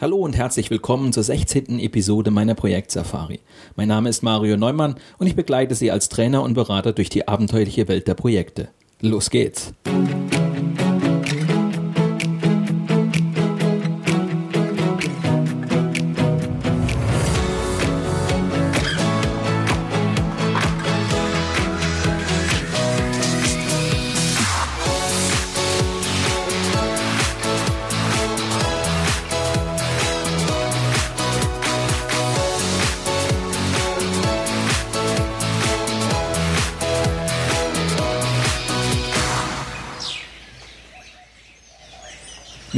Hallo und herzlich willkommen zur 16. Episode meiner Projektsafari. Mein Name ist Mario Neumann und ich begleite Sie als Trainer und Berater durch die abenteuerliche Welt der Projekte. Los geht's!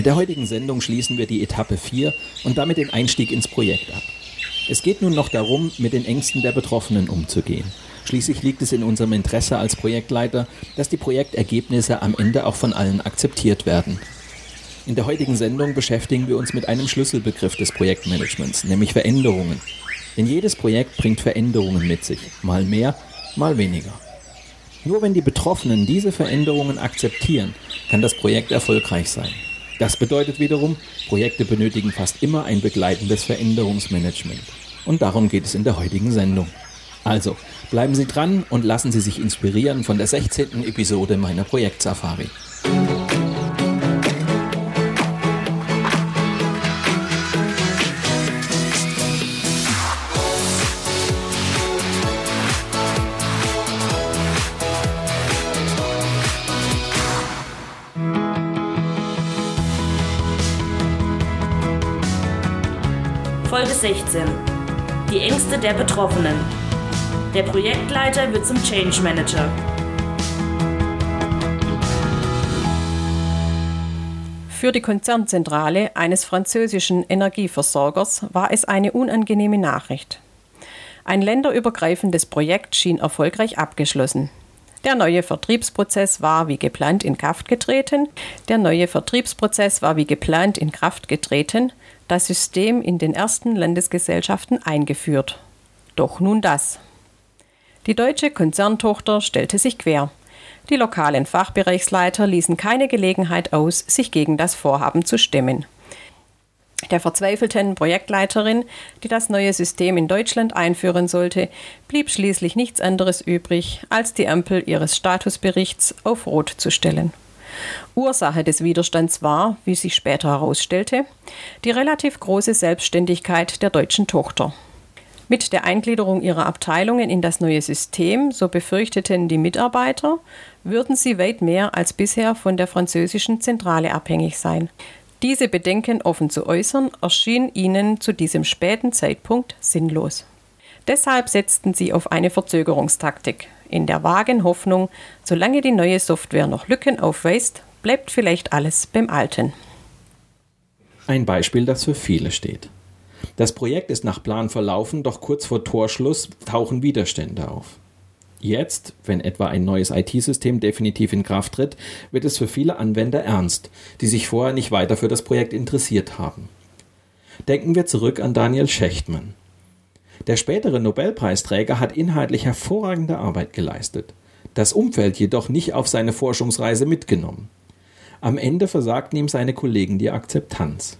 Mit der heutigen Sendung schließen wir die Etappe 4 und damit den Einstieg ins Projekt ab. Es geht nun noch darum, mit den Ängsten der Betroffenen umzugehen. Schließlich liegt es in unserem Interesse als Projektleiter, dass die Projektergebnisse am Ende auch von allen akzeptiert werden. In der heutigen Sendung beschäftigen wir uns mit einem Schlüsselbegriff des Projektmanagements, nämlich Veränderungen. Denn jedes Projekt bringt Veränderungen mit sich, mal mehr, mal weniger. Nur wenn die Betroffenen diese Veränderungen akzeptieren, kann das Projekt erfolgreich sein. Das bedeutet wiederum, Projekte benötigen fast immer ein begleitendes Veränderungsmanagement. Und darum geht es in der heutigen Sendung. Also, bleiben Sie dran und lassen Sie sich inspirieren von der 16. Episode meiner Projektsafari. Folge 16. Die Ängste der Betroffenen. Der Projektleiter wird zum Change Manager. Für die Konzernzentrale eines französischen Energieversorgers war es eine unangenehme Nachricht. Ein länderübergreifendes Projekt schien erfolgreich abgeschlossen. Der neue Vertriebsprozess war wie geplant in Kraft getreten. Der neue Vertriebsprozess war wie geplant in Kraft getreten das System in den ersten Landesgesellschaften eingeführt. Doch nun das. Die deutsche Konzerntochter stellte sich quer. Die lokalen Fachbereichsleiter ließen keine Gelegenheit aus, sich gegen das Vorhaben zu stemmen. Der verzweifelten Projektleiterin, die das neue System in Deutschland einführen sollte, blieb schließlich nichts anderes übrig, als die Ampel ihres Statusberichts auf Rot zu stellen. Ursache des Widerstands war, wie sich später herausstellte, die relativ große Selbstständigkeit der deutschen Tochter. Mit der Eingliederung ihrer Abteilungen in das neue System, so befürchteten die Mitarbeiter, würden sie weit mehr als bisher von der französischen Zentrale abhängig sein. Diese Bedenken offen zu äußern, erschien ihnen zu diesem späten Zeitpunkt sinnlos. Deshalb setzten sie auf eine Verzögerungstaktik, in der vagen Hoffnung, solange die neue Software noch Lücken aufweist, bleibt vielleicht alles beim Alten. Ein Beispiel, das für viele steht. Das Projekt ist nach Plan verlaufen, doch kurz vor Torschluss tauchen Widerstände auf. Jetzt, wenn etwa ein neues IT-System definitiv in Kraft tritt, wird es für viele Anwender ernst, die sich vorher nicht weiter für das Projekt interessiert haben. Denken wir zurück an Daniel Schechtmann. Der spätere Nobelpreisträger hat inhaltlich hervorragende Arbeit geleistet, das Umfeld jedoch nicht auf seine Forschungsreise mitgenommen. Am Ende versagten ihm seine Kollegen die Akzeptanz.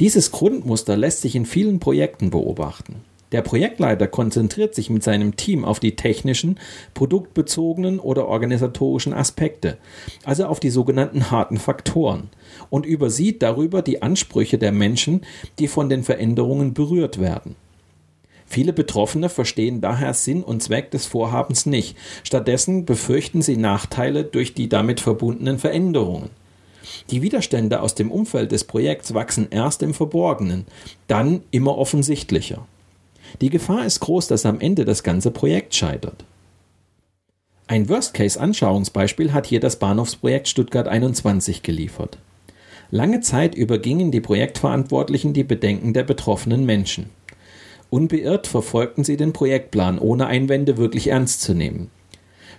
Dieses Grundmuster lässt sich in vielen Projekten beobachten. Der Projektleiter konzentriert sich mit seinem Team auf die technischen, produktbezogenen oder organisatorischen Aspekte, also auf die sogenannten harten Faktoren, und übersieht darüber die Ansprüche der Menschen, die von den Veränderungen berührt werden. Viele Betroffene verstehen daher Sinn und Zweck des Vorhabens nicht. Stattdessen befürchten sie Nachteile durch die damit verbundenen Veränderungen. Die Widerstände aus dem Umfeld des Projekts wachsen erst im Verborgenen, dann immer offensichtlicher. Die Gefahr ist groß, dass am Ende das ganze Projekt scheitert. Ein Worst-Case-Anschauungsbeispiel hat hier das Bahnhofsprojekt Stuttgart 21 geliefert. Lange Zeit übergingen die Projektverantwortlichen die Bedenken der betroffenen Menschen. Unbeirrt verfolgten sie den Projektplan, ohne Einwände wirklich ernst zu nehmen.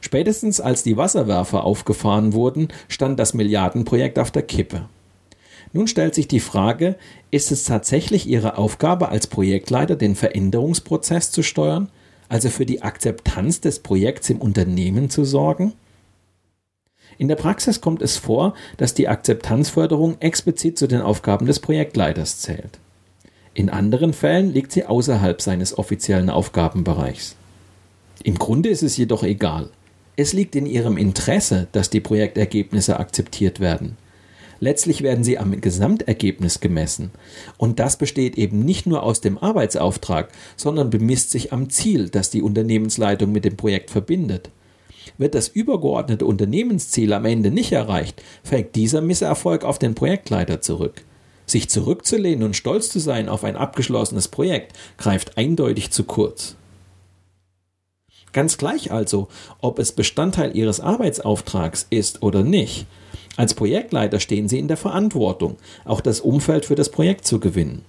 Spätestens als die Wasserwerfer aufgefahren wurden, stand das Milliardenprojekt auf der Kippe. Nun stellt sich die Frage, ist es tatsächlich Ihre Aufgabe als Projektleiter, den Veränderungsprozess zu steuern, also für die Akzeptanz des Projekts im Unternehmen zu sorgen? In der Praxis kommt es vor, dass die Akzeptanzförderung explizit zu den Aufgaben des Projektleiters zählt. In anderen Fällen liegt sie außerhalb seines offiziellen Aufgabenbereichs. Im Grunde ist es jedoch egal. Es liegt in ihrem Interesse, dass die Projektergebnisse akzeptiert werden. Letztlich werden sie am Gesamtergebnis gemessen. Und das besteht eben nicht nur aus dem Arbeitsauftrag, sondern bemisst sich am Ziel, das die Unternehmensleitung mit dem Projekt verbindet. Wird das übergeordnete Unternehmensziel am Ende nicht erreicht, fällt dieser Misserfolg auf den Projektleiter zurück. Sich zurückzulehnen und stolz zu sein auf ein abgeschlossenes Projekt greift eindeutig zu kurz. Ganz gleich also, ob es Bestandteil Ihres Arbeitsauftrags ist oder nicht. Als Projektleiter stehen Sie in der Verantwortung, auch das Umfeld für das Projekt zu gewinnen.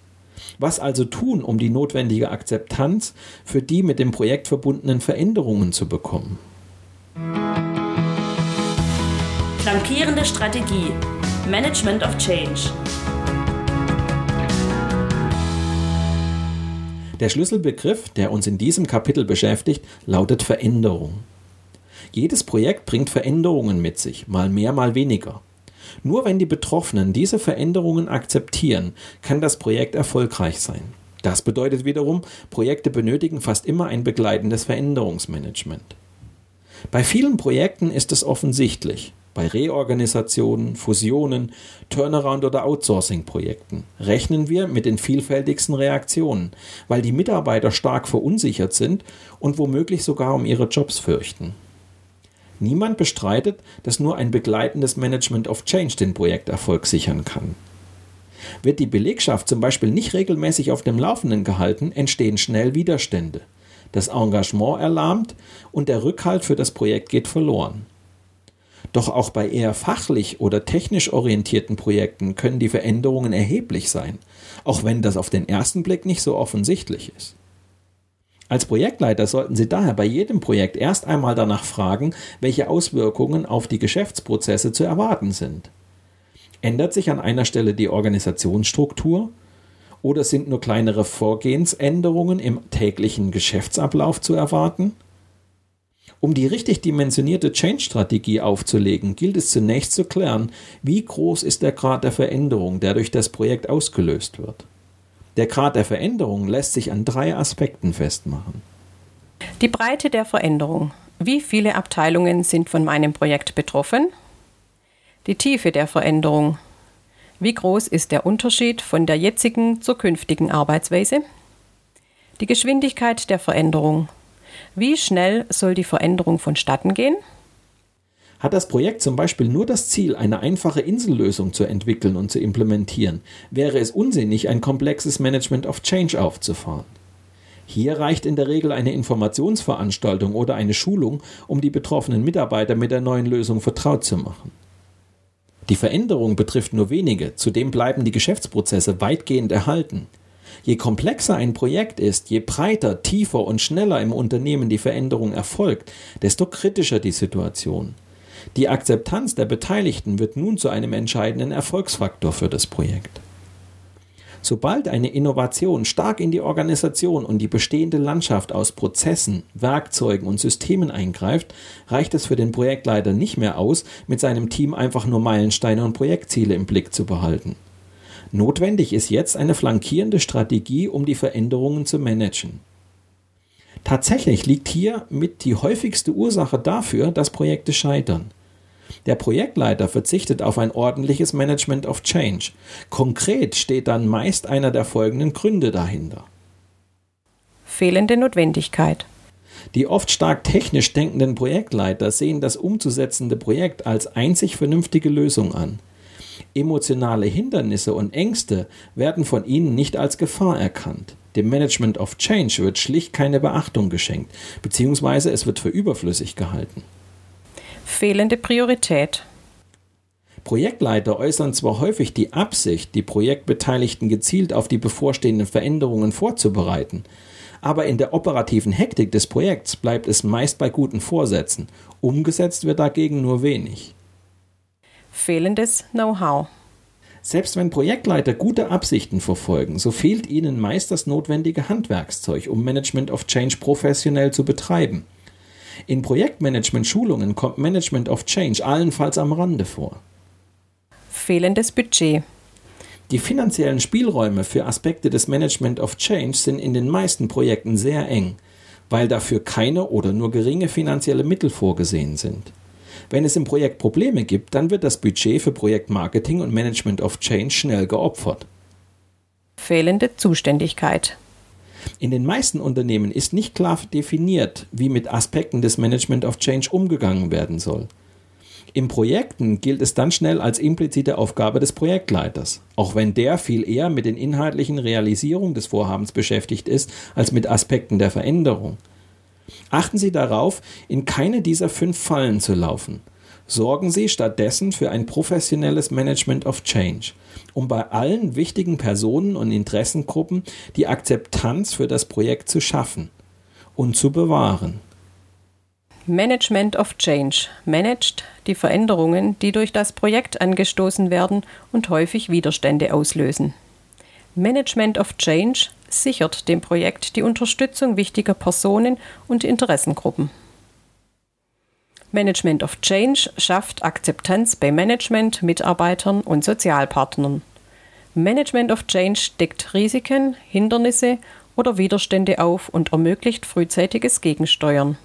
Was also tun, um die notwendige Akzeptanz für die mit dem Projekt verbundenen Veränderungen zu bekommen? Flankierende Strategie. Management of Change. Der Schlüsselbegriff, der uns in diesem Kapitel beschäftigt, lautet Veränderung. Jedes Projekt bringt Veränderungen mit sich, mal mehr, mal weniger. Nur wenn die Betroffenen diese Veränderungen akzeptieren, kann das Projekt erfolgreich sein. Das bedeutet wiederum, Projekte benötigen fast immer ein begleitendes Veränderungsmanagement. Bei vielen Projekten ist es offensichtlich. Bei Reorganisationen, Fusionen, Turnaround- oder Outsourcing-Projekten rechnen wir mit den vielfältigsten Reaktionen, weil die Mitarbeiter stark verunsichert sind und womöglich sogar um ihre Jobs fürchten. Niemand bestreitet, dass nur ein begleitendes Management of Change den Projekterfolg sichern kann. Wird die Belegschaft zum Beispiel nicht regelmäßig auf dem Laufenden gehalten, entstehen schnell Widerstände. Das Engagement erlahmt und der Rückhalt für das Projekt geht verloren. Doch auch bei eher fachlich oder technisch orientierten Projekten können die Veränderungen erheblich sein, auch wenn das auf den ersten Blick nicht so offensichtlich ist. Als Projektleiter sollten Sie daher bei jedem Projekt erst einmal danach fragen, welche Auswirkungen auf die Geschäftsprozesse zu erwarten sind. Ändert sich an einer Stelle die Organisationsstruktur? Oder sind nur kleinere Vorgehensänderungen im täglichen Geschäftsablauf zu erwarten? Um die richtig dimensionierte Change-Strategie aufzulegen, gilt es zunächst zu klären, wie groß ist der Grad der Veränderung, der durch das Projekt ausgelöst wird. Der Grad der Veränderung lässt sich an drei Aspekten festmachen. Die Breite der Veränderung. Wie viele Abteilungen sind von meinem Projekt betroffen? Die Tiefe der Veränderung. Wie groß ist der Unterschied von der jetzigen zur künftigen Arbeitsweise? Die Geschwindigkeit der Veränderung. Wie schnell soll die Veränderung vonstatten gehen? Hat das Projekt zum Beispiel nur das Ziel, eine einfache Insellösung zu entwickeln und zu implementieren, wäre es unsinnig, ein komplexes Management of Change aufzufahren. Hier reicht in der Regel eine Informationsveranstaltung oder eine Schulung, um die betroffenen Mitarbeiter mit der neuen Lösung vertraut zu machen. Die Veränderung betrifft nur wenige, zudem bleiben die Geschäftsprozesse weitgehend erhalten. Je komplexer ein Projekt ist, je breiter, tiefer und schneller im Unternehmen die Veränderung erfolgt, desto kritischer die Situation. Die Akzeptanz der Beteiligten wird nun zu einem entscheidenden Erfolgsfaktor für das Projekt. Sobald eine Innovation stark in die Organisation und die bestehende Landschaft aus Prozessen, Werkzeugen und Systemen eingreift, reicht es für den Projektleiter nicht mehr aus, mit seinem Team einfach nur Meilensteine und Projektziele im Blick zu behalten. Notwendig ist jetzt eine flankierende Strategie, um die Veränderungen zu managen. Tatsächlich liegt hier mit die häufigste Ursache dafür, dass Projekte scheitern. Der Projektleiter verzichtet auf ein ordentliches Management of Change. Konkret steht dann meist einer der folgenden Gründe dahinter. Fehlende Notwendigkeit. Die oft stark technisch denkenden Projektleiter sehen das umzusetzende Projekt als einzig vernünftige Lösung an. Emotionale Hindernisse und Ängste werden von ihnen nicht als Gefahr erkannt. Dem Management of Change wird schlicht keine Beachtung geschenkt, beziehungsweise es wird für überflüssig gehalten. Fehlende Priorität. Projektleiter äußern zwar häufig die Absicht, die Projektbeteiligten gezielt auf die bevorstehenden Veränderungen vorzubereiten, aber in der operativen Hektik des Projekts bleibt es meist bei guten Vorsätzen. Umgesetzt wird dagegen nur wenig fehlendes Know-how. Selbst wenn Projektleiter gute Absichten verfolgen, so fehlt ihnen meist das notwendige Handwerkszeug, um Management of Change professionell zu betreiben. In Projektmanagement-Schulungen kommt Management of Change allenfalls am Rande vor. Fehlendes Budget. Die finanziellen Spielräume für Aspekte des Management of Change sind in den meisten Projekten sehr eng, weil dafür keine oder nur geringe finanzielle Mittel vorgesehen sind. Wenn es im Projekt Probleme gibt, dann wird das Budget für Projektmarketing und Management of Change schnell geopfert. Fehlende Zuständigkeit. In den meisten Unternehmen ist nicht klar definiert, wie mit Aspekten des Management of Change umgegangen werden soll. In Projekten gilt es dann schnell als implizite Aufgabe des Projektleiters, auch wenn der viel eher mit den inhaltlichen Realisierungen des Vorhabens beschäftigt ist, als mit Aspekten der Veränderung. Achten Sie darauf, in keine dieser fünf Fallen zu laufen. Sorgen Sie stattdessen für ein professionelles Management of Change, um bei allen wichtigen Personen und Interessengruppen die Akzeptanz für das Projekt zu schaffen und zu bewahren. Management of Change managt die Veränderungen, die durch das Projekt angestoßen werden und häufig Widerstände auslösen. Management of Change sichert dem Projekt die Unterstützung wichtiger Personen und Interessengruppen. Management of Change schafft Akzeptanz bei Management, Mitarbeitern und Sozialpartnern. Management of Change deckt Risiken, Hindernisse oder Widerstände auf und ermöglicht frühzeitiges Gegensteuern.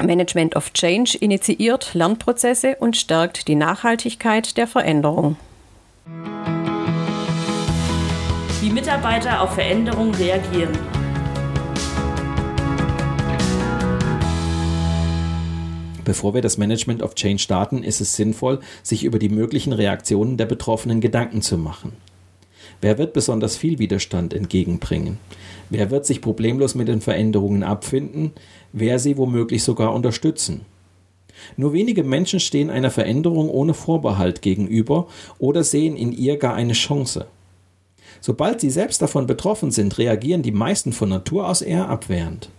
Management of Change initiiert Lernprozesse und stärkt die Nachhaltigkeit der Veränderung. Wie Mitarbeiter auf Veränderungen reagieren. Bevor wir das Management of Change starten, ist es sinnvoll, sich über die möglichen Reaktionen der Betroffenen Gedanken zu machen. Wer wird besonders viel Widerstand entgegenbringen? Wer wird sich problemlos mit den Veränderungen abfinden? Wer sie womöglich sogar unterstützen? Nur wenige Menschen stehen einer Veränderung ohne Vorbehalt gegenüber oder sehen in ihr gar eine Chance. Sobald sie selbst davon betroffen sind, reagieren die meisten von Natur aus eher abwehrend.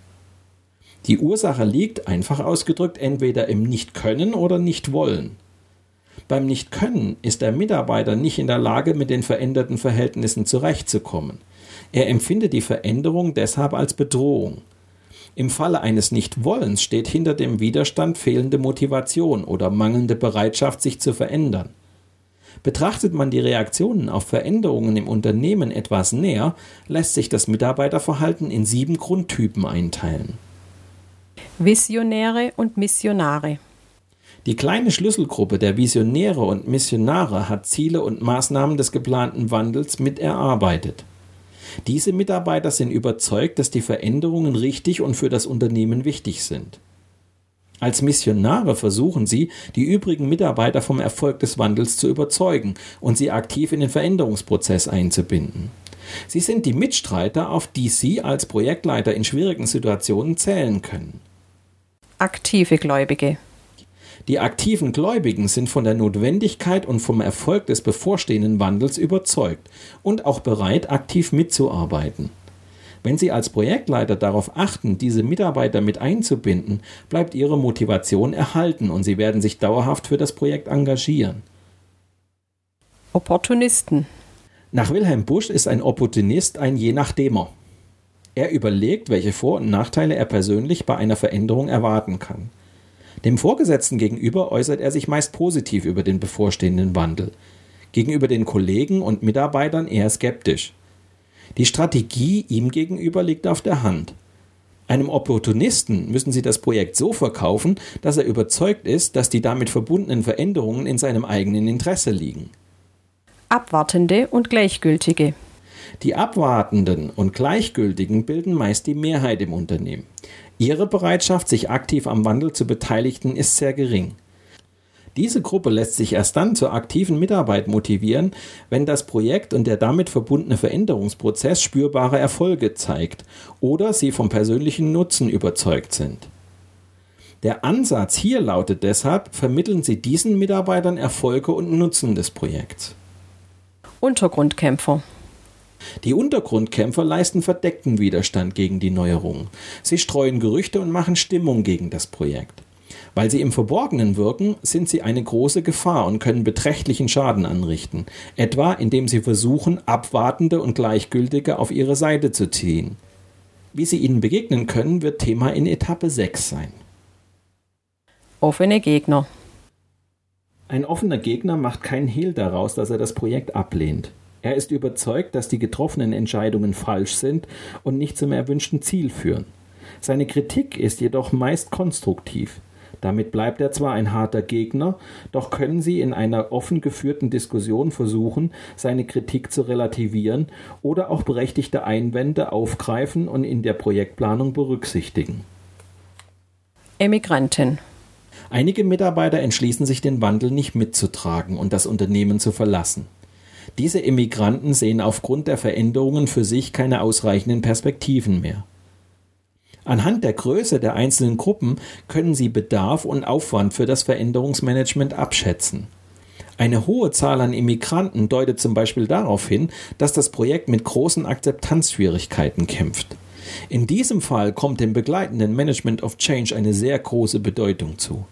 Die Ursache liegt, einfach ausgedrückt, entweder im Nicht-Können oder Nicht-Wollen. Beim Nicht-Können ist der Mitarbeiter nicht in der Lage, mit den veränderten Verhältnissen zurechtzukommen. Er empfindet die Veränderung deshalb als Bedrohung. Im Falle eines Nichtwollens steht hinter dem Widerstand fehlende Motivation oder mangelnde Bereitschaft, sich zu verändern. Betrachtet man die Reaktionen auf Veränderungen im Unternehmen etwas näher, lässt sich das Mitarbeiterverhalten in sieben Grundtypen einteilen. Visionäre und Missionare. Die kleine Schlüsselgruppe der Visionäre und Missionare hat Ziele und Maßnahmen des geplanten Wandels mit erarbeitet. Diese Mitarbeiter sind überzeugt, dass die Veränderungen richtig und für das Unternehmen wichtig sind. Als Missionare versuchen sie, die übrigen Mitarbeiter vom Erfolg des Wandels zu überzeugen und sie aktiv in den Veränderungsprozess einzubinden. Sie sind die Mitstreiter, auf die Sie als Projektleiter in schwierigen Situationen zählen können. Aktive Gläubige. Die aktiven Gläubigen sind von der Notwendigkeit und vom Erfolg des bevorstehenden Wandels überzeugt und auch bereit, aktiv mitzuarbeiten. Wenn Sie als Projektleiter darauf achten, diese Mitarbeiter mit einzubinden, bleibt Ihre Motivation erhalten und Sie werden sich dauerhaft für das Projekt engagieren. Opportunisten. Nach Wilhelm Busch ist ein Opportunist ein je nachdemer. Er überlegt, welche Vor- und Nachteile er persönlich bei einer Veränderung erwarten kann. Dem Vorgesetzten gegenüber äußert er sich meist positiv über den bevorstehenden Wandel, gegenüber den Kollegen und Mitarbeitern eher skeptisch. Die Strategie ihm gegenüber liegt auf der Hand. Einem Opportunisten müssen Sie das Projekt so verkaufen, dass er überzeugt ist, dass die damit verbundenen Veränderungen in seinem eigenen Interesse liegen. Abwartende und Gleichgültige. Die Abwartenden und Gleichgültigen bilden meist die Mehrheit im Unternehmen. Ihre Bereitschaft, sich aktiv am Wandel zu beteiligen, ist sehr gering. Diese Gruppe lässt sich erst dann zur aktiven Mitarbeit motivieren, wenn das Projekt und der damit verbundene Veränderungsprozess spürbare Erfolge zeigt oder sie vom persönlichen Nutzen überzeugt sind. Der Ansatz hier lautet deshalb, vermitteln Sie diesen Mitarbeitern Erfolge und Nutzen des Projekts. Untergrundkämpfer. Die Untergrundkämpfer leisten verdeckten Widerstand gegen die Neuerungen. Sie streuen Gerüchte und machen Stimmung gegen das Projekt. Weil sie im Verborgenen wirken, sind sie eine große Gefahr und können beträchtlichen Schaden anrichten, etwa indem sie versuchen, Abwartende und Gleichgültige auf ihre Seite zu ziehen. Wie sie ihnen begegnen können, wird Thema in Etappe 6 sein. Offene Gegner. Ein offener Gegner macht keinen Hehl daraus, dass er das Projekt ablehnt. Er ist überzeugt, dass die getroffenen Entscheidungen falsch sind und nicht zum erwünschten Ziel führen. Seine Kritik ist jedoch meist konstruktiv. Damit bleibt er zwar ein harter Gegner, doch können Sie in einer offen geführten Diskussion versuchen, seine Kritik zu relativieren oder auch berechtigte Einwände aufgreifen und in der Projektplanung berücksichtigen. Emigranten. Einige Mitarbeiter entschließen sich, den Wandel nicht mitzutragen und das Unternehmen zu verlassen. Diese Emigranten sehen aufgrund der Veränderungen für sich keine ausreichenden Perspektiven mehr. Anhand der Größe der einzelnen Gruppen können Sie Bedarf und Aufwand für das Veränderungsmanagement abschätzen. Eine hohe Zahl an Immigranten deutet zum Beispiel darauf hin, dass das Projekt mit großen Akzeptanzschwierigkeiten kämpft. In diesem Fall kommt dem begleitenden Management of Change eine sehr große Bedeutung zu.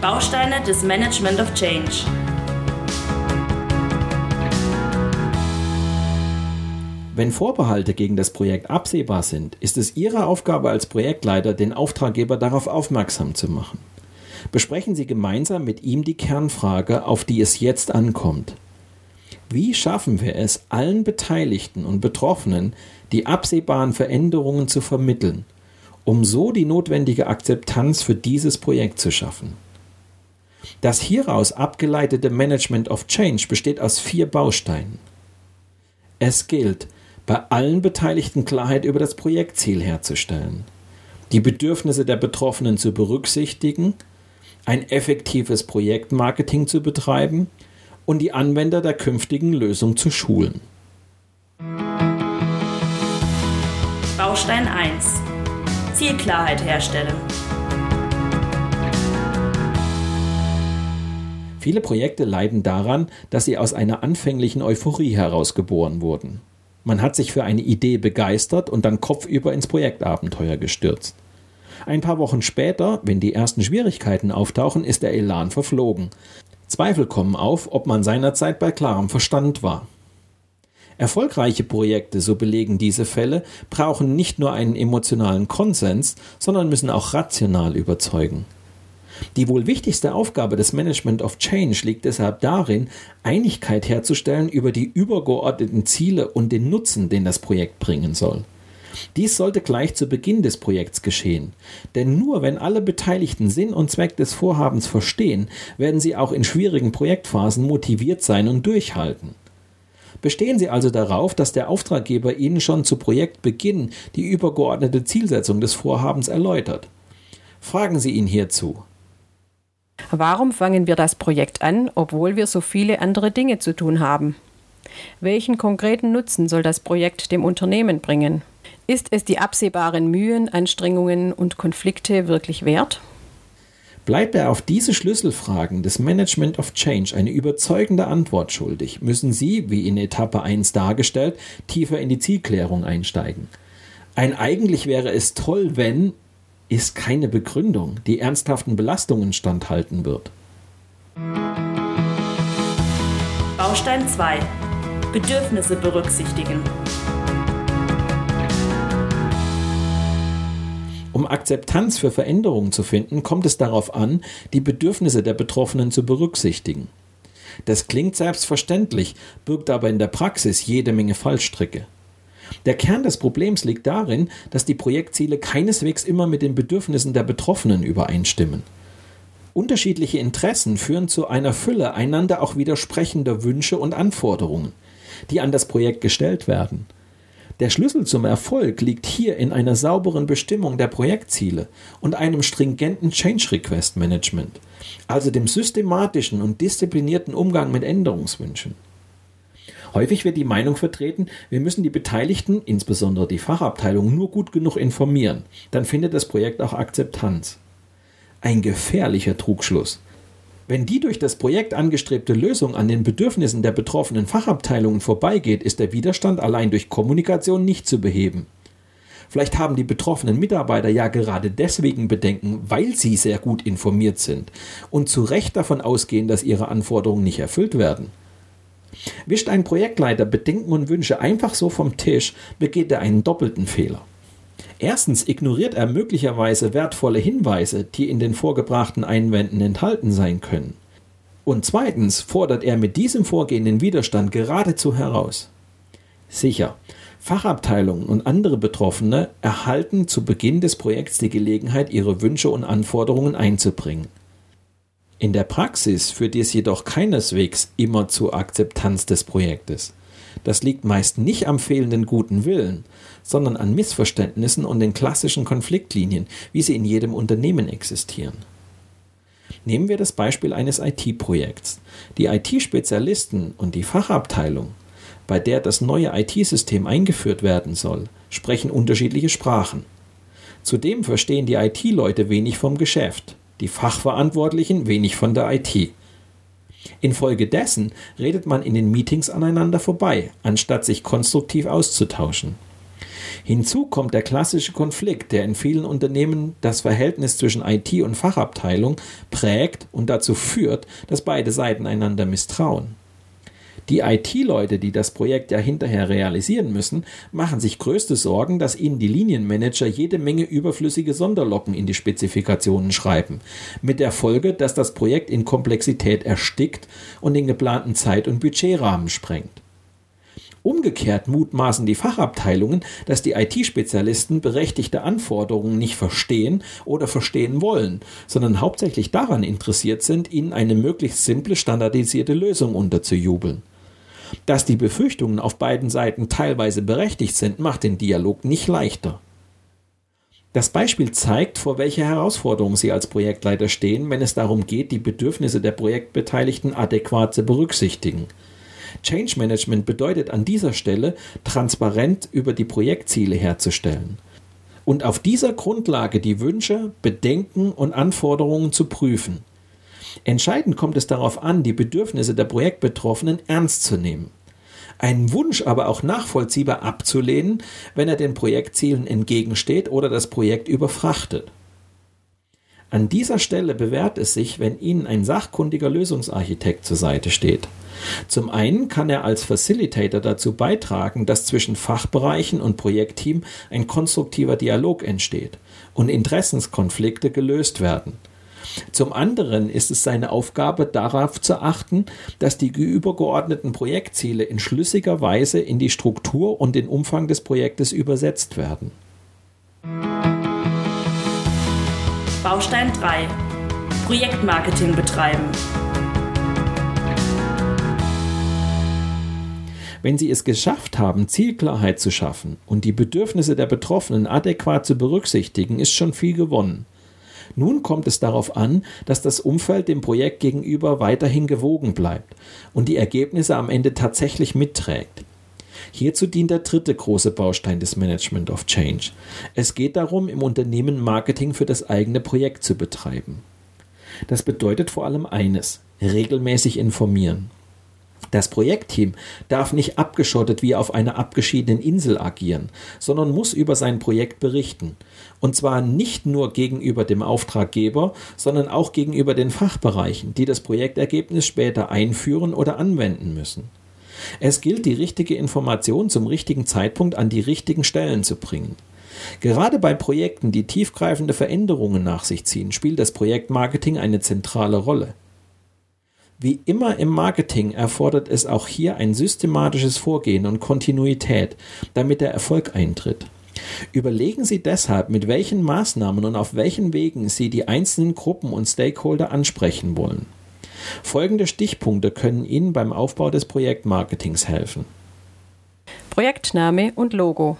Bausteine des Management of Change. Wenn Vorbehalte gegen das Projekt absehbar sind, ist es Ihre Aufgabe als Projektleiter, den Auftraggeber darauf aufmerksam zu machen. Besprechen Sie gemeinsam mit ihm die Kernfrage, auf die es jetzt ankommt. Wie schaffen wir es, allen Beteiligten und Betroffenen die absehbaren Veränderungen zu vermitteln, um so die notwendige Akzeptanz für dieses Projekt zu schaffen? Das hieraus abgeleitete Management of Change besteht aus vier Bausteinen. Es gilt, bei allen Beteiligten Klarheit über das Projektziel herzustellen, die Bedürfnisse der Betroffenen zu berücksichtigen, ein effektives Projektmarketing zu betreiben und die Anwender der künftigen Lösung zu schulen. Baustein 1. Zielklarheit herstellen. Viele Projekte leiden daran, dass sie aus einer anfänglichen Euphorie herausgeboren wurden. Man hat sich für eine Idee begeistert und dann kopfüber ins Projektabenteuer gestürzt. Ein paar Wochen später, wenn die ersten Schwierigkeiten auftauchen, ist der Elan verflogen. Zweifel kommen auf, ob man seinerzeit bei klarem Verstand war. Erfolgreiche Projekte, so belegen diese Fälle, brauchen nicht nur einen emotionalen Konsens, sondern müssen auch rational überzeugen. Die wohl wichtigste Aufgabe des Management of Change liegt deshalb darin, Einigkeit herzustellen über die übergeordneten Ziele und den Nutzen, den das Projekt bringen soll. Dies sollte gleich zu Beginn des Projekts geschehen, denn nur wenn alle Beteiligten Sinn und Zweck des Vorhabens verstehen, werden sie auch in schwierigen Projektphasen motiviert sein und durchhalten. Bestehen Sie also darauf, dass der Auftraggeber Ihnen schon zu Projektbeginn die übergeordnete Zielsetzung des Vorhabens erläutert. Fragen Sie ihn hierzu. Warum fangen wir das Projekt an, obwohl wir so viele andere Dinge zu tun haben? Welchen konkreten Nutzen soll das Projekt dem Unternehmen bringen? Ist es die absehbaren Mühen, Anstrengungen und Konflikte wirklich wert? Bleibt er auf diese Schlüsselfragen des Management of Change eine überzeugende Antwort schuldig, müssen Sie, wie in Etappe 1 dargestellt, tiefer in die Zielklärung einsteigen. Ein eigentlich wäre es toll, wenn ist keine Begründung, die ernsthaften Belastungen standhalten wird. Baustein 2. Bedürfnisse berücksichtigen. Um Akzeptanz für Veränderungen zu finden, kommt es darauf an, die Bedürfnisse der Betroffenen zu berücksichtigen. Das klingt selbstverständlich, birgt aber in der Praxis jede Menge Fallstricke. Der Kern des Problems liegt darin, dass die Projektziele keineswegs immer mit den Bedürfnissen der Betroffenen übereinstimmen. Unterschiedliche Interessen führen zu einer Fülle einander auch widersprechender Wünsche und Anforderungen, die an das Projekt gestellt werden. Der Schlüssel zum Erfolg liegt hier in einer sauberen Bestimmung der Projektziele und einem stringenten Change Request Management, also dem systematischen und disziplinierten Umgang mit Änderungswünschen. Häufig wird die Meinung vertreten, wir müssen die Beteiligten, insbesondere die Fachabteilung, nur gut genug informieren. Dann findet das Projekt auch Akzeptanz. Ein gefährlicher Trugschluss. Wenn die durch das Projekt angestrebte Lösung an den Bedürfnissen der betroffenen Fachabteilungen vorbeigeht, ist der Widerstand allein durch Kommunikation nicht zu beheben. Vielleicht haben die betroffenen Mitarbeiter ja gerade deswegen Bedenken, weil sie sehr gut informiert sind und zu Recht davon ausgehen, dass ihre Anforderungen nicht erfüllt werden. Wischt ein Projektleiter Bedenken und Wünsche einfach so vom Tisch, begeht er einen doppelten Fehler. Erstens ignoriert er möglicherweise wertvolle Hinweise, die in den vorgebrachten Einwänden enthalten sein können. Und zweitens fordert er mit diesem Vorgehen den Widerstand geradezu heraus. Sicher, Fachabteilungen und andere Betroffene erhalten zu Beginn des Projekts die Gelegenheit, ihre Wünsche und Anforderungen einzubringen. In der Praxis führt dies jedoch keineswegs immer zur Akzeptanz des Projektes. Das liegt meist nicht am fehlenden guten Willen, sondern an Missverständnissen und den klassischen Konfliktlinien, wie sie in jedem Unternehmen existieren. Nehmen wir das Beispiel eines IT-Projekts. Die IT-Spezialisten und die Fachabteilung, bei der das neue IT-System eingeführt werden soll, sprechen unterschiedliche Sprachen. Zudem verstehen die IT-Leute wenig vom Geschäft, die Fachverantwortlichen wenig von der IT. Infolgedessen redet man in den Meetings aneinander vorbei, anstatt sich konstruktiv auszutauschen. Hinzu kommt der klassische Konflikt, der in vielen Unternehmen das Verhältnis zwischen IT und Fachabteilung prägt und dazu führt, dass beide Seiten einander misstrauen. Die IT-Leute, die das Projekt ja hinterher realisieren müssen, machen sich größte Sorgen, dass ihnen die Linienmanager jede Menge überflüssige Sonderlocken in die Spezifikationen schreiben, mit der Folge, dass das Projekt in Komplexität erstickt und den geplanten Zeit- und Budgetrahmen sprengt. Umgekehrt mutmaßen die Fachabteilungen, dass die IT-Spezialisten berechtigte Anforderungen nicht verstehen oder verstehen wollen, sondern hauptsächlich daran interessiert sind, ihnen eine möglichst simple, standardisierte Lösung unterzujubeln. Dass die Befürchtungen auf beiden Seiten teilweise berechtigt sind, macht den Dialog nicht leichter. Das Beispiel zeigt, vor welcher Herausforderung Sie als Projektleiter stehen, wenn es darum geht, die Bedürfnisse der Projektbeteiligten adäquat zu berücksichtigen. Change Management bedeutet an dieser Stelle, transparent über die Projektziele herzustellen und auf dieser Grundlage die Wünsche, Bedenken und Anforderungen zu prüfen. Entscheidend kommt es darauf an, die Bedürfnisse der Projektbetroffenen ernst zu nehmen. Einen Wunsch aber auch nachvollziehbar abzulehnen, wenn er den Projektzielen entgegensteht oder das Projekt überfrachtet. An dieser Stelle bewährt es sich, wenn Ihnen ein sachkundiger Lösungsarchitekt zur Seite steht. Zum einen kann er als Facilitator dazu beitragen, dass zwischen Fachbereichen und Projektteam ein konstruktiver Dialog entsteht und Interessenskonflikte gelöst werden. Zum anderen ist es seine Aufgabe, darauf zu achten, dass die übergeordneten Projektziele in schlüssiger Weise in die Struktur und den Umfang des Projektes übersetzt werden. Baustein 3 Projektmarketing betreiben. Wenn Sie es geschafft haben, Zielklarheit zu schaffen und die Bedürfnisse der Betroffenen adäquat zu berücksichtigen, ist schon viel gewonnen. Nun kommt es darauf an, dass das Umfeld dem Projekt gegenüber weiterhin gewogen bleibt und die Ergebnisse am Ende tatsächlich mitträgt. Hierzu dient der dritte große Baustein des Management of Change. Es geht darum, im Unternehmen Marketing für das eigene Projekt zu betreiben. Das bedeutet vor allem eines, regelmäßig informieren. Das Projektteam darf nicht abgeschottet wie auf einer abgeschiedenen Insel agieren, sondern muss über sein Projekt berichten. Und zwar nicht nur gegenüber dem Auftraggeber, sondern auch gegenüber den Fachbereichen, die das Projektergebnis später einführen oder anwenden müssen. Es gilt, die richtige Information zum richtigen Zeitpunkt an die richtigen Stellen zu bringen. Gerade bei Projekten, die tiefgreifende Veränderungen nach sich ziehen, spielt das Projektmarketing eine zentrale Rolle. Wie immer im Marketing erfordert es auch hier ein systematisches Vorgehen und Kontinuität, damit der Erfolg eintritt. Überlegen Sie deshalb, mit welchen Maßnahmen und auf welchen Wegen Sie die einzelnen Gruppen und Stakeholder ansprechen wollen. Folgende Stichpunkte können Ihnen beim Aufbau des Projektmarketings helfen. Projektname und Logo.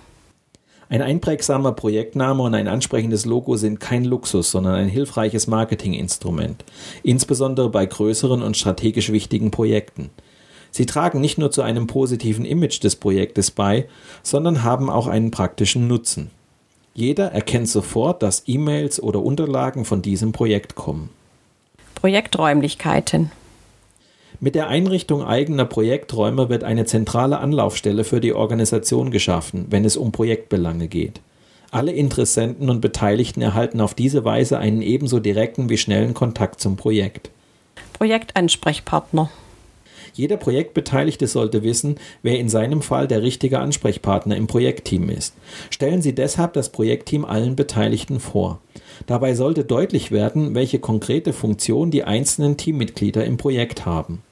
Ein einprägsamer Projektname und ein ansprechendes Logo sind kein Luxus, sondern ein hilfreiches Marketinginstrument, insbesondere bei größeren und strategisch wichtigen Projekten. Sie tragen nicht nur zu einem positiven Image des Projektes bei, sondern haben auch einen praktischen Nutzen. Jeder erkennt sofort, dass E-Mails oder Unterlagen von diesem Projekt kommen. Projekträumlichkeiten. Mit der Einrichtung eigener Projekträume wird eine zentrale Anlaufstelle für die Organisation geschaffen, wenn es um Projektbelange geht. Alle Interessenten und Beteiligten erhalten auf diese Weise einen ebenso direkten wie schnellen Kontakt zum Projekt. Projektansprechpartner. Jeder Projektbeteiligte sollte wissen, wer in seinem Fall der richtige Ansprechpartner im Projektteam ist. Stellen Sie deshalb das Projektteam allen Beteiligten vor. Dabei sollte deutlich werden, welche konkrete Funktion die einzelnen Teammitglieder im Projekt haben.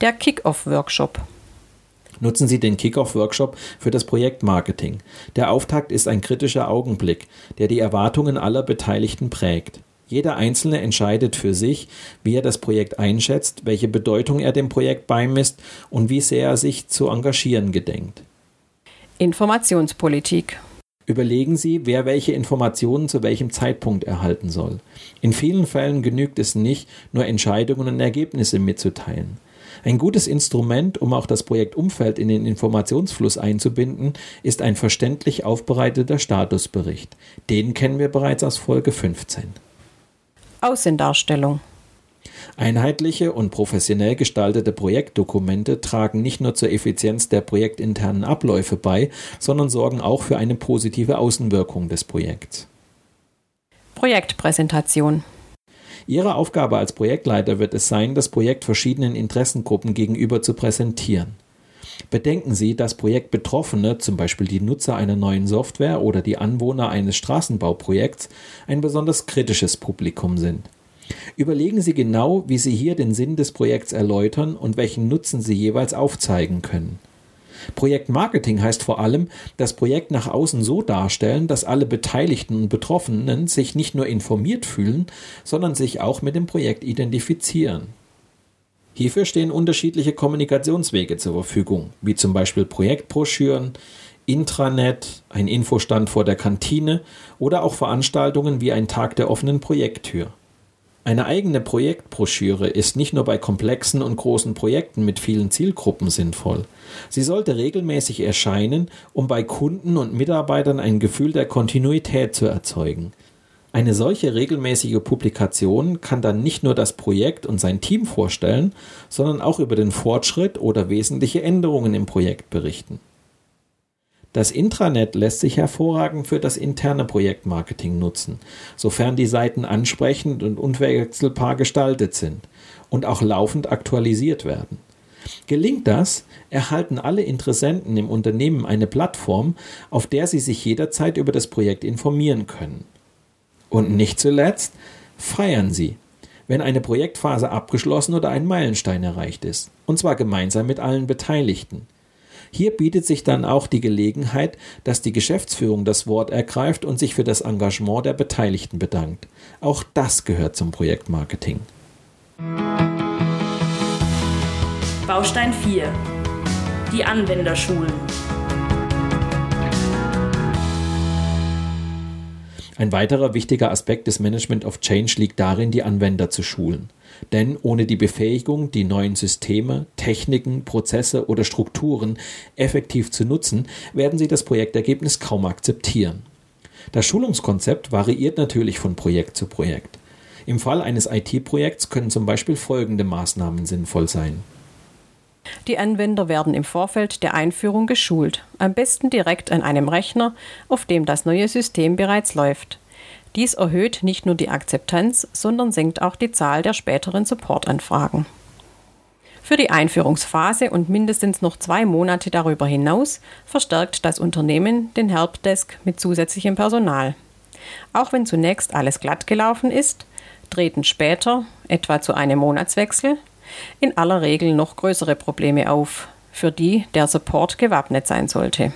Der Kick-Off-Workshop. Nutzen Sie den Kickoff-Workshop für das Projekt Marketing. Der Auftakt ist ein kritischer Augenblick, der die Erwartungen aller Beteiligten prägt. Jeder Einzelne entscheidet für sich, wie er das Projekt einschätzt, welche Bedeutung er dem Projekt beimisst und wie sehr er sich zu engagieren gedenkt. Informationspolitik. Überlegen Sie, wer welche Informationen zu welchem Zeitpunkt erhalten soll. In vielen Fällen genügt es nicht, nur Entscheidungen und Ergebnisse mitzuteilen. Ein gutes Instrument, um auch das Projektumfeld in den Informationsfluss einzubinden, ist ein verständlich aufbereiteter Statusbericht. Den kennen wir bereits aus Folge 15. Außendarstellung. Einheitliche und professionell gestaltete Projektdokumente tragen nicht nur zur Effizienz der projektinternen Abläufe bei, sondern sorgen auch für eine positive Außenwirkung des Projekts. Projektpräsentation. Ihre Aufgabe als Projektleiter wird es sein, das Projekt verschiedenen Interessengruppen gegenüber zu präsentieren. Bedenken Sie, dass Projektbetroffene, zum Beispiel die Nutzer einer neuen Software oder die Anwohner eines Straßenbauprojekts, ein besonders kritisches Publikum sind. Überlegen Sie genau, wie Sie hier den Sinn des Projekts erläutern und welchen Nutzen Sie jeweils aufzeigen können. Projektmarketing heißt vor allem, das Projekt nach außen so darstellen, dass alle Beteiligten und Betroffenen sich nicht nur informiert fühlen, sondern sich auch mit dem Projekt identifizieren. Hierfür stehen unterschiedliche Kommunikationswege zur Verfügung, wie zum Beispiel Projektbroschüren, Intranet, ein Infostand vor der Kantine oder auch Veranstaltungen wie ein Tag der offenen Projekttür. Eine eigene Projektbroschüre ist nicht nur bei komplexen und großen Projekten mit vielen Zielgruppen sinnvoll. Sie sollte regelmäßig erscheinen, um bei Kunden und Mitarbeitern ein Gefühl der Kontinuität zu erzeugen. Eine solche regelmäßige Publikation kann dann nicht nur das Projekt und sein Team vorstellen, sondern auch über den Fortschritt oder wesentliche Änderungen im Projekt berichten. Das Intranet lässt sich hervorragend für das interne Projektmarketing nutzen, sofern die Seiten ansprechend und unwechselbar gestaltet sind und auch laufend aktualisiert werden. Gelingt das, erhalten alle Interessenten im Unternehmen eine Plattform, auf der sie sich jederzeit über das Projekt informieren können. Und nicht zuletzt feiern sie, wenn eine Projektphase abgeschlossen oder ein Meilenstein erreicht ist, und zwar gemeinsam mit allen Beteiligten. Hier bietet sich dann auch die Gelegenheit, dass die Geschäftsführung das Wort ergreift und sich für das Engagement der Beteiligten bedankt. Auch das gehört zum Projektmarketing. Baustein 4. Die Anwenderschulen. Ein weiterer wichtiger Aspekt des Management of Change liegt darin, die Anwender zu schulen. Denn ohne die Befähigung, die neuen Systeme, Techniken, Prozesse oder Strukturen effektiv zu nutzen, werden sie das Projektergebnis kaum akzeptieren. Das Schulungskonzept variiert natürlich von Projekt zu Projekt. Im Fall eines IT-Projekts können zum Beispiel folgende Maßnahmen sinnvoll sein. Die Anwender werden im Vorfeld der Einführung geschult, am besten direkt an einem Rechner, auf dem das neue System bereits läuft. Dies erhöht nicht nur die Akzeptanz, sondern senkt auch die Zahl der späteren Supportanfragen. Für die Einführungsphase und mindestens noch zwei Monate darüber hinaus verstärkt das Unternehmen den Helpdesk mit zusätzlichem Personal. Auch wenn zunächst alles glatt gelaufen ist, treten später, etwa zu einem Monatswechsel, in aller Regel noch größere Probleme auf, für die der Support gewappnet sein sollte.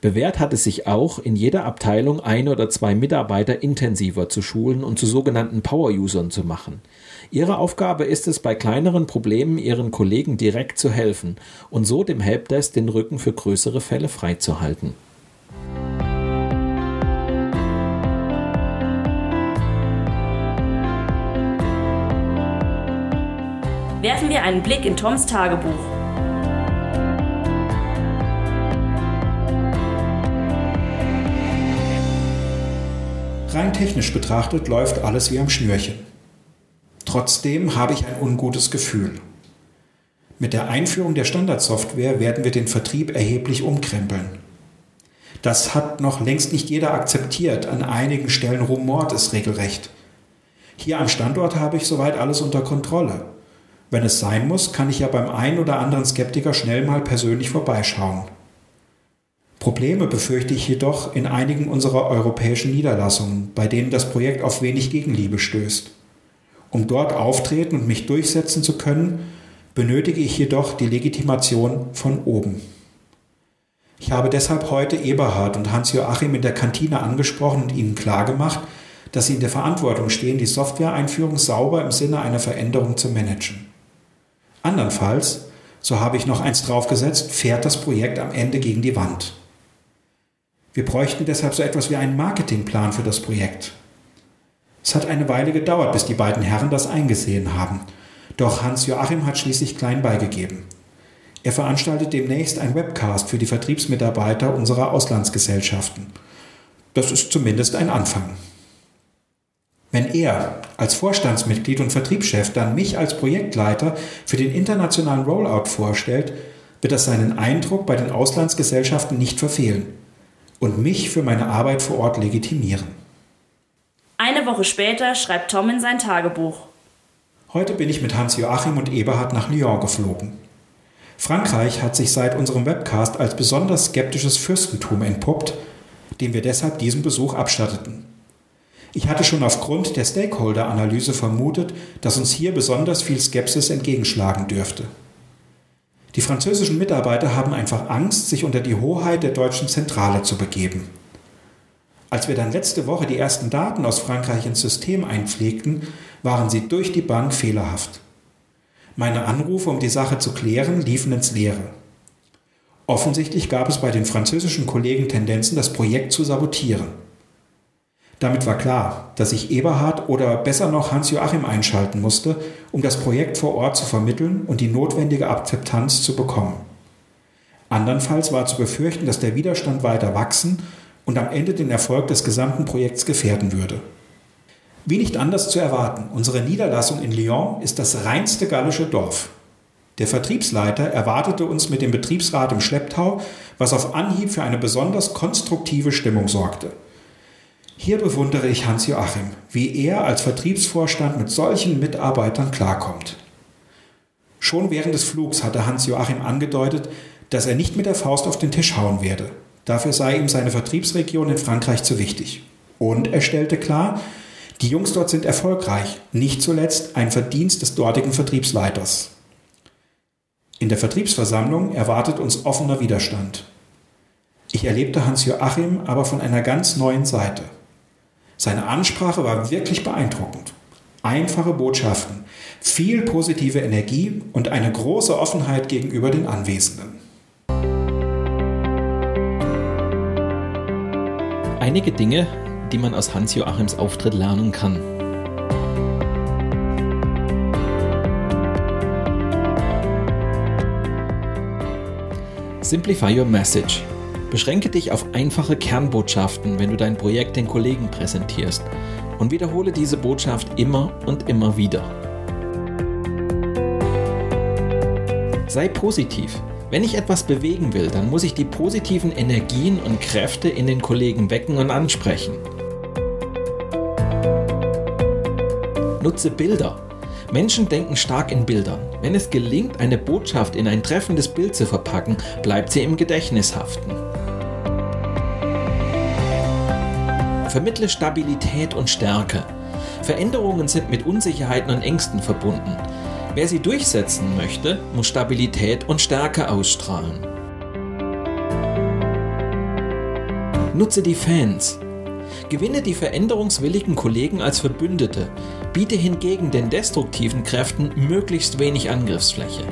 Bewährt hat es sich auch, in jeder Abteilung ein oder zwei Mitarbeiter intensiver zu schulen und zu sogenannten Power-Usern zu machen. Ihre Aufgabe ist es, bei kleineren Problemen ihren Kollegen direkt zu helfen und so dem Helpdesk den Rücken für größere Fälle freizuhalten. Werfen wir einen Blick in Toms Tagebuch. Rein technisch betrachtet läuft alles wie am Schnürchen. Trotzdem habe ich ein ungutes Gefühl. Mit der Einführung der Standardsoftware werden wir den Vertrieb erheblich umkrempeln. Das hat noch längst nicht jeder akzeptiert. An einigen Stellen rumort es regelrecht. Hier am Standort habe ich soweit alles unter Kontrolle. Wenn es sein muss, kann ich ja beim einen oder anderen Skeptiker schnell mal persönlich vorbeischauen. Probleme befürchte ich jedoch in einigen unserer europäischen Niederlassungen, bei denen das Projekt auf wenig Gegenliebe stößt. Um dort auftreten und mich durchsetzen zu können, benötige ich jedoch die Legitimation von oben. Ich habe deshalb heute Eberhard und Hans-Joachim in der Kantine angesprochen und ihnen klargemacht, dass sie in der Verantwortung stehen, die Softwareeinführung sauber im Sinne einer Veränderung zu managen. Andernfalls, so habe ich noch eins draufgesetzt, fährt das Projekt am Ende gegen die Wand. Wir bräuchten deshalb so etwas wie einen Marketingplan für das Projekt. Es hat eine Weile gedauert, bis die beiden Herren das eingesehen haben. Doch Hans-Joachim hat schließlich klein beigegeben. Er veranstaltet demnächst ein Webcast für die Vertriebsmitarbeiter unserer Auslandsgesellschaften. Das ist zumindest ein Anfang. Wenn er als Vorstandsmitglied und Vertriebschef dann mich als Projektleiter für den internationalen Rollout vorstellt, wird das seinen Eindruck bei den Auslandsgesellschaften nicht verfehlen und mich für meine Arbeit vor Ort legitimieren. Eine Woche später schreibt Tom in sein Tagebuch. Heute bin ich mit Hans-Joachim und Eberhard nach Lyon geflogen. Frankreich hat sich seit unserem Webcast als besonders skeptisches Fürstentum entpuppt, dem wir deshalb diesen Besuch abstatteten. Ich hatte schon aufgrund der Stakeholder-Analyse vermutet, dass uns hier besonders viel Skepsis entgegenschlagen dürfte. Die französischen Mitarbeiter haben einfach Angst, sich unter die Hoheit der deutschen Zentrale zu begeben. Als wir dann letzte Woche die ersten Daten aus Frankreich ins System einpflegten, waren sie durch die Bank fehlerhaft. Meine Anrufe, um die Sache zu klären, liefen ins Leere. Offensichtlich gab es bei den französischen Kollegen Tendenzen, das Projekt zu sabotieren. Damit war klar, dass ich Eberhard oder besser noch Hans-Joachim einschalten musste, um das Projekt vor Ort zu vermitteln und die notwendige Akzeptanz zu bekommen. Andernfalls war zu befürchten, dass der Widerstand weiter wachsen und am Ende den Erfolg des gesamten Projekts gefährden würde. Wie nicht anders zu erwarten, unsere Niederlassung in Lyon ist das reinste gallische Dorf. Der Vertriebsleiter erwartete uns mit dem Betriebsrat im Schlepptau, was auf Anhieb für eine besonders konstruktive Stimmung sorgte. Hier bewundere ich Hans-Joachim, wie er als Vertriebsvorstand mit solchen Mitarbeitern klarkommt. Schon während des Flugs hatte Hans-Joachim angedeutet, dass er nicht mit der Faust auf den Tisch hauen werde. Dafür sei ihm seine Vertriebsregion in Frankreich zu wichtig. Und er stellte klar, die Jungs dort sind erfolgreich, nicht zuletzt ein Verdienst des dortigen Vertriebsleiters. In der Vertriebsversammlung erwartet uns offener Widerstand. Ich erlebte Hans-Joachim aber von einer ganz neuen Seite. Seine Ansprache war wirklich beeindruckend. Einfache Botschaften, viel positive Energie und eine große Offenheit gegenüber den Anwesenden. Einige Dinge, die man aus Hans-Joachims Auftritt lernen kann. Simplify your message. Beschränke dich auf einfache Kernbotschaften, wenn du dein Projekt den Kollegen präsentierst und wiederhole diese Botschaft immer und immer wieder. Sei positiv. Wenn ich etwas bewegen will, dann muss ich die positiven Energien und Kräfte in den Kollegen wecken und ansprechen. Nutze Bilder. Menschen denken stark in Bildern. Wenn es gelingt, eine Botschaft in ein treffendes Bild zu verpacken, bleibt sie im Gedächtnis haften. Vermittle Stabilität und Stärke. Veränderungen sind mit Unsicherheiten und Ängsten verbunden. Wer sie durchsetzen möchte, muss Stabilität und Stärke ausstrahlen. Nutze die Fans. Gewinne die veränderungswilligen Kollegen als Verbündete, biete hingegen den destruktiven Kräften möglichst wenig Angriffsfläche.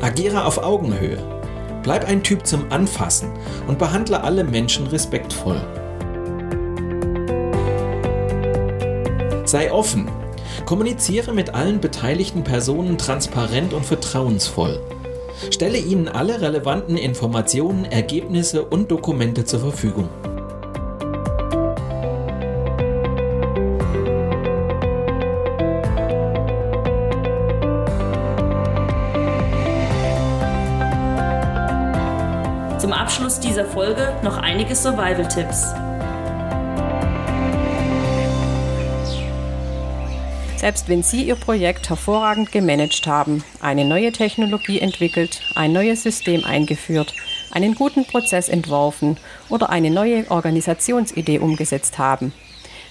Agiere auf Augenhöhe. Bleib ein Typ zum Anfassen und behandle alle Menschen respektvoll. Sei offen. Kommuniziere mit allen beteiligten Personen transparent und vertrauensvoll. Stelle ihnen alle relevanten Informationen, Ergebnisse und Dokumente zur Verfügung. Zum Abschluss dieser Folge noch einige Survival-Tipps. Selbst wenn Sie Ihr Projekt hervorragend gemanagt haben, eine neue Technologie entwickelt, ein neues System eingeführt, einen guten Prozess entworfen oder eine neue Organisationsidee umgesetzt haben,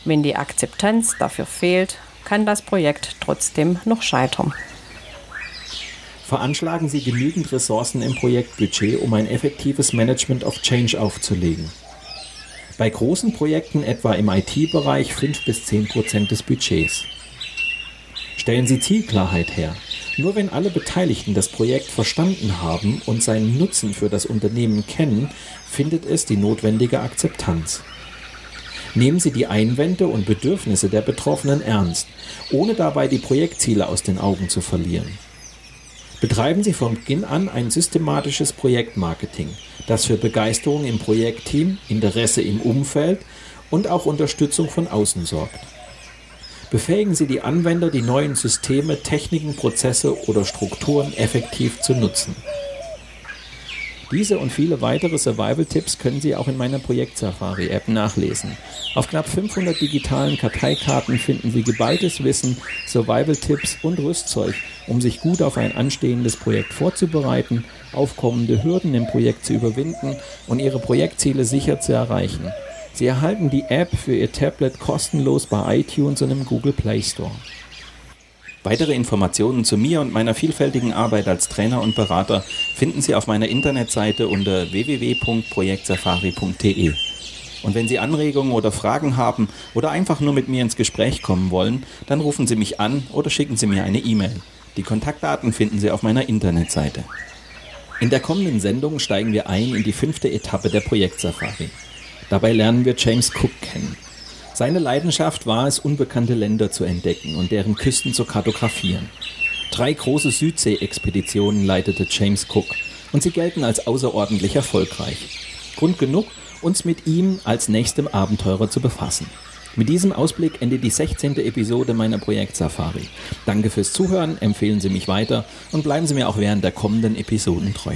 wenn die Akzeptanz dafür fehlt, kann das Projekt trotzdem noch scheitern. Veranschlagen Sie genügend Ressourcen im Projektbudget, um ein effektives Management of Change aufzulegen. Bei großen Projekten etwa im IT-Bereich 5 bis 10 Prozent des Budgets. Stellen Sie Zielklarheit her. Nur wenn alle Beteiligten das Projekt verstanden haben und seinen Nutzen für das Unternehmen kennen, findet es die notwendige Akzeptanz. Nehmen Sie die Einwände und Bedürfnisse der Betroffenen ernst, ohne dabei die Projektziele aus den Augen zu verlieren. Betreiben Sie von Beginn an ein systematisches Projektmarketing, das für Begeisterung im Projektteam, Interesse im Umfeld und auch Unterstützung von außen sorgt. Befähigen Sie die Anwender, die neuen Systeme, Techniken, Prozesse oder Strukturen effektiv zu nutzen. Diese und viele weitere Survival-Tipps können Sie auch in meiner Projekt-Safari-App nachlesen. Auf knapp 500 digitalen Karteikarten finden Sie geballtes Wissen, Survival-Tipps und Rüstzeug, um sich gut auf ein anstehendes Projekt vorzubereiten, aufkommende Hürden im Projekt zu überwinden und Ihre Projektziele sicher zu erreichen. Sie erhalten die App für Ihr Tablet kostenlos bei iTunes und im Google Play Store. Weitere Informationen zu mir und meiner vielfältigen Arbeit als Trainer und Berater finden Sie auf meiner Internetseite unter www.projektsafari.de. Und wenn Sie Anregungen oder Fragen haben oder einfach nur mit mir ins Gespräch kommen wollen, dann rufen Sie mich an oder schicken Sie mir eine E-Mail. Die Kontaktdaten finden Sie auf meiner Internetseite. In der kommenden Sendung steigen wir ein in die fünfte Etappe der Projektsafari. Dabei lernen wir James Cook kennen. Seine Leidenschaft war es, unbekannte Länder zu entdecken und deren Küsten zu kartografieren. Drei große Südsee-Expeditionen leitete James Cook und sie gelten als außerordentlich erfolgreich. Grund genug, uns mit ihm als nächstem Abenteurer zu befassen. Mit diesem Ausblick endet die 16. Episode meiner Projekt Safari. Danke fürs Zuhören, empfehlen Sie mich weiter und bleiben Sie mir auch während der kommenden Episoden treu.